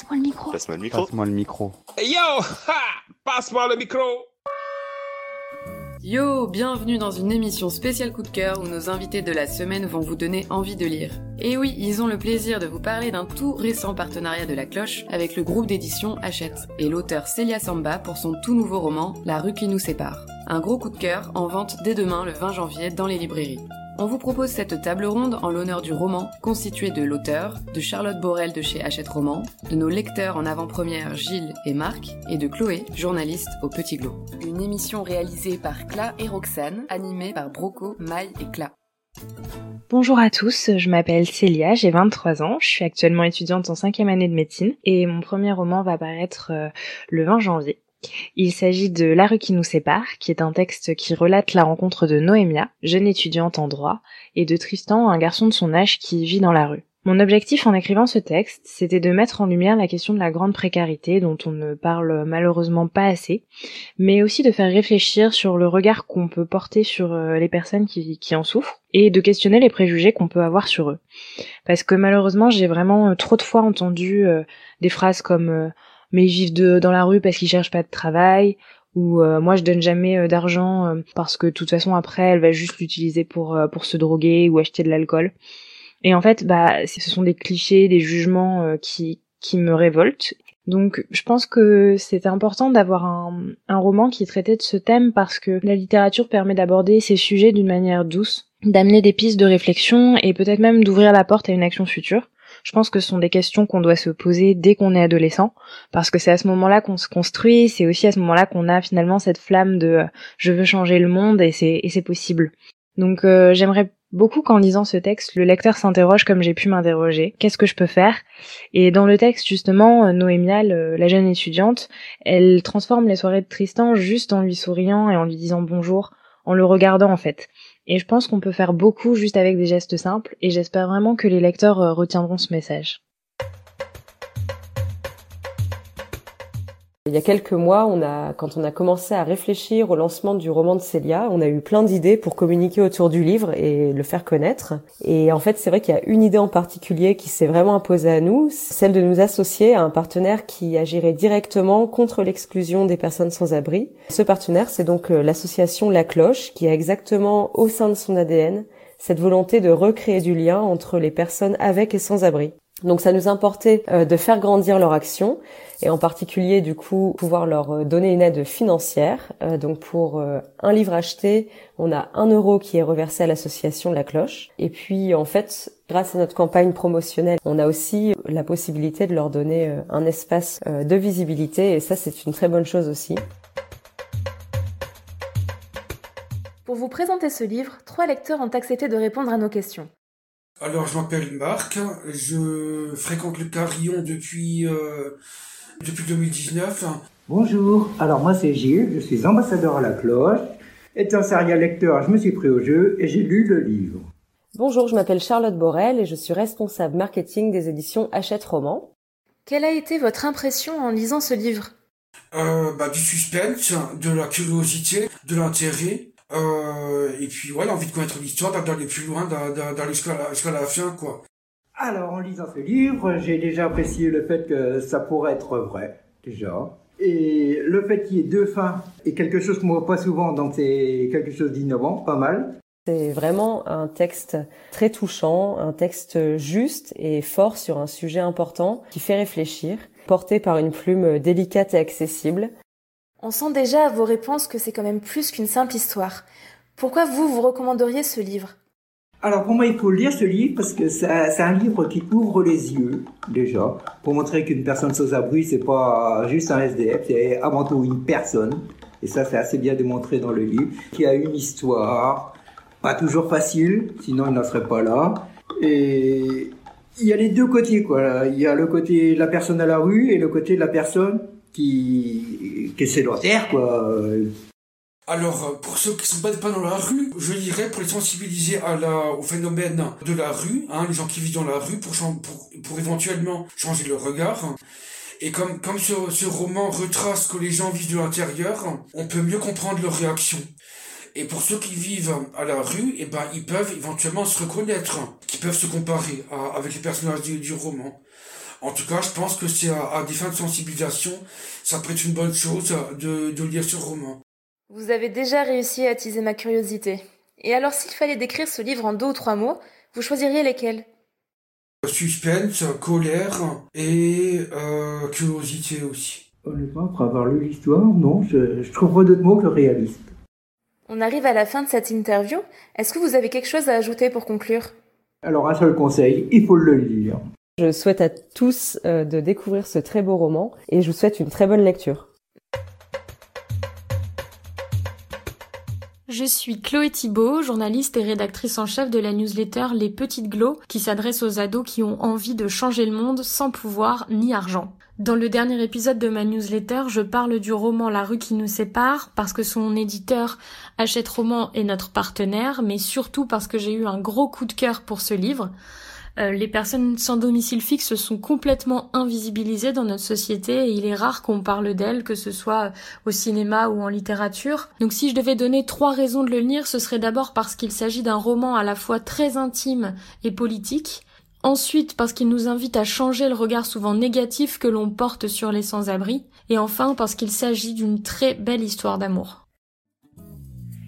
Passe-moi le micro. Passe-moi le micro. Passe-moi le micro. Hey yo ha Passe-moi le micro Yo, bienvenue dans une émission spéciale coup de cœur où nos invités de la semaine vont vous donner envie de lire. Et oui, ils ont le plaisir de vous parler d'un tout récent partenariat de la cloche avec le groupe d'édition Hachette et l'auteur Celia Samba pour son tout nouveau roman La rue qui nous sépare. Un gros coup de cœur en vente dès demain le 20 janvier dans les librairies. On vous propose cette table ronde en l'honneur du roman, constitué de l'auteur, de Charlotte Borel de chez Hachette Roman, de nos lecteurs en avant-première Gilles et Marc, et de Chloé, journaliste au Petit Glo. Une émission réalisée par Cla et Roxane, animée par Broco, Maï et Cla. Bonjour à tous, je m'appelle Célia, j'ai 23 ans, je suis actuellement étudiante en cinquième année de médecine et mon premier roman va paraître euh, le 20 janvier. Il s'agit de La rue qui nous sépare, qui est un texte qui relate la rencontre de Noémia, jeune étudiante en droit, et de Tristan, un garçon de son âge qui vit dans la rue. Mon objectif en écrivant ce texte, c'était de mettre en lumière la question de la grande précarité dont on ne parle malheureusement pas assez, mais aussi de faire réfléchir sur le regard qu'on peut porter sur euh, les personnes qui, qui en souffrent et de questionner les préjugés qu'on peut avoir sur eux. Parce que malheureusement, j'ai vraiment euh, trop de fois entendu euh, des phrases comme mais ils vivent de, dans la rue parce qu'ils cherchent pas de travail ou euh, moi je donne jamais euh, d'argent euh, parce que de toute façon après elle va juste l'utiliser pour pour se droguer ou acheter de l'alcool. Et en fait bah ce sont des clichés, des jugements qui qui me révoltent. Donc je pense que c'est important d'avoir un, un roman qui traitait de ce thème parce que la littérature permet d'aborder ces sujets d'une manière douce, d'amener des pistes de réflexion et peut-être même d'ouvrir la porte à une action future. Je pense que ce sont des questions qu'on doit se poser dès qu'on est adolescent, parce que c'est à ce moment-là qu'on se construit, c'est aussi à ce moment-là qu'on a finalement cette flamme de euh, je veux changer le monde et c'est et c'est possible. Donc euh, j'aimerais beaucoup qu'en lisant ce texte, le lecteur s'interroge comme j'ai pu m'interroger. Qu'est-ce que je peux faire? Et dans le texte, justement, euh, Noémia, la jeune étudiante, elle transforme les soirées de Tristan juste en lui souriant et en lui disant bonjour, en le regardant en fait. Et je pense qu'on peut faire beaucoup juste avec des gestes simples, et j'espère vraiment que les lecteurs euh, retiendront ce message. Il y a quelques mois, on a, quand on a commencé à réfléchir au lancement du roman de Célia, on a eu plein d'idées pour communiquer autour du livre et le faire connaître. Et en fait, c'est vrai qu'il y a une idée en particulier qui s'est vraiment imposée à nous, celle de nous associer à un partenaire qui agirait directement contre l'exclusion des personnes sans abri. Ce partenaire, c'est donc euh, l'association La Cloche, qui a exactement au sein de son ADN cette volonté de recréer du lien entre les personnes avec et sans abri. Donc ça nous importait euh, de faire grandir leur action et en particulier du coup pouvoir leur euh, donner une aide financière. Euh, donc pour un livre acheté, on a un euro qui est reversé à l'association La Cloche. Et puis en fait, grâce à notre campagne promotionnelle, on a aussi la possibilité de leur donner un espace de visibilité et ça c'est une très bonne chose aussi. Pour vous présenter ce livre, trois lecteurs ont accepté de répondre à nos questions. Alors, je m'appelle Marc, je fréquente le Carillon depuis, euh, depuis 2019. Bonjour, alors moi c'est Gilles, je suis ambassadeur à la cloche. Étant serial lecteur, je me suis pris au jeu et j'ai lu le livre. Bonjour, je m'appelle Charlotte Borel et je suis responsable marketing des éditions Hachette Roman. Quelle a été votre impression en lisant ce livre? Euh, bah, Du suspense, de la curiosité, de l'intérêt. Euh, et puis voilà, envie de connaître l'histoire, d'aller plus loin, d'aller jusqu'à la, la fin, quoi. Alors, en lisant ce livre, j'ai déjà apprécié le fait que ça pourrait être vrai, déjà. Et le fait qu'il y ait deux fins est quelque chose qu'on voit pas souvent, donc c'est quelque chose d'innovant, pas mal. C'est vraiment un texte très touchant, un texte juste et fort sur un sujet important qui fait réfléchir, porté par une plume délicate et accessible. On sent déjà à vos réponses que c'est quand même plus qu'une simple histoire. Pourquoi vous, vous recommanderiez ce livre? Alors pour moi, il faut lire ce livre parce que c'est un livre qui ouvre les yeux déjà pour montrer qu'une personne sans abri c'est pas juste un SDF, c'est avant tout une personne. Et ça, c'est assez bien démontré dans le livre. Qui a une histoire, pas toujours facile, sinon il n'en serait pas là. Et il y a les deux côtés quoi. Il y a le côté de la personne à la rue et le côté de la personne qui, qui est sédentaire, quoi. Alors, pour ceux qui sont pas, pas dans la rue, je dirais pour les sensibiliser au phénomène de la rue, hein, les gens qui vivent dans la rue, pour, éventuellement changer leur regard. Et comme, comme ce, roman retrace que les gens vivent de l'intérieur, on peut mieux comprendre leurs réactions. Et pour ceux qui vivent à la rue, eh ben, ils peuvent éventuellement se reconnaître, qui peuvent se comparer avec les personnages du roman. En tout cas, je pense que c'est à, des fins de sensibilisation, ça peut être une bonne chose de, de lire ce roman. Vous avez déjà réussi à attiser ma curiosité. Et alors s'il fallait décrire ce livre en deux ou trois mots, vous choisiriez lesquels? Suspense, colère et euh, curiosité aussi. Honnêtement, après avoir lu l'histoire, non, je, je trouverais d'autres mots que réaliste. On arrive à la fin de cette interview. Est-ce que vous avez quelque chose à ajouter pour conclure? Alors un seul conseil, il faut le lire. Je souhaite à tous euh, de découvrir ce très beau roman et je vous souhaite une très bonne lecture. Je suis Chloé Thibault, journaliste et rédactrice en chef de la newsletter Les Petites Glows, qui s'adresse aux ados qui ont envie de changer le monde sans pouvoir ni argent. Dans le dernier épisode de ma newsletter, je parle du roman La rue qui nous sépare, parce que son éditeur Hachette Roman est notre partenaire, mais surtout parce que j'ai eu un gros coup de cœur pour ce livre. Euh, les personnes sans domicile fixe sont complètement invisibilisées dans notre société et il est rare qu'on parle d'elles, que ce soit au cinéma ou en littérature. Donc si je devais donner trois raisons de le lire, ce serait d'abord parce qu'il s'agit d'un roman à la fois très intime et politique, Ensuite, parce qu'il nous invite à changer le regard souvent négatif que l'on porte sur les sans-abri. Et enfin, parce qu'il s'agit d'une très belle histoire d'amour.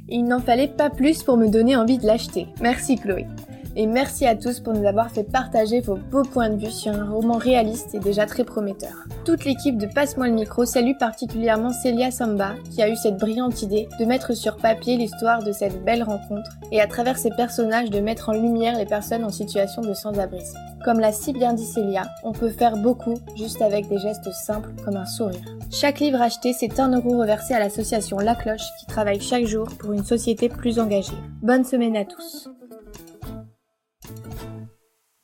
Il n'en fallait pas plus pour me donner envie de l'acheter. Merci Chloé. Et merci à tous pour nous avoir fait partager vos beaux points de vue sur un roman réaliste et déjà très prometteur. Toute l'équipe de Passe-moi le micro salue particulièrement Celia Samba, qui a eu cette brillante idée de mettre sur papier l'histoire de cette belle rencontre et à travers ses personnages de mettre en lumière les personnes en situation de sans-abrisme. Comme l'a si bien dit Célia, on peut faire beaucoup juste avec des gestes simples comme un sourire. Chaque livre acheté, c'est un euro reversé à l'association La Cloche qui travaille chaque jour pour une société plus engagée. Bonne semaine à tous.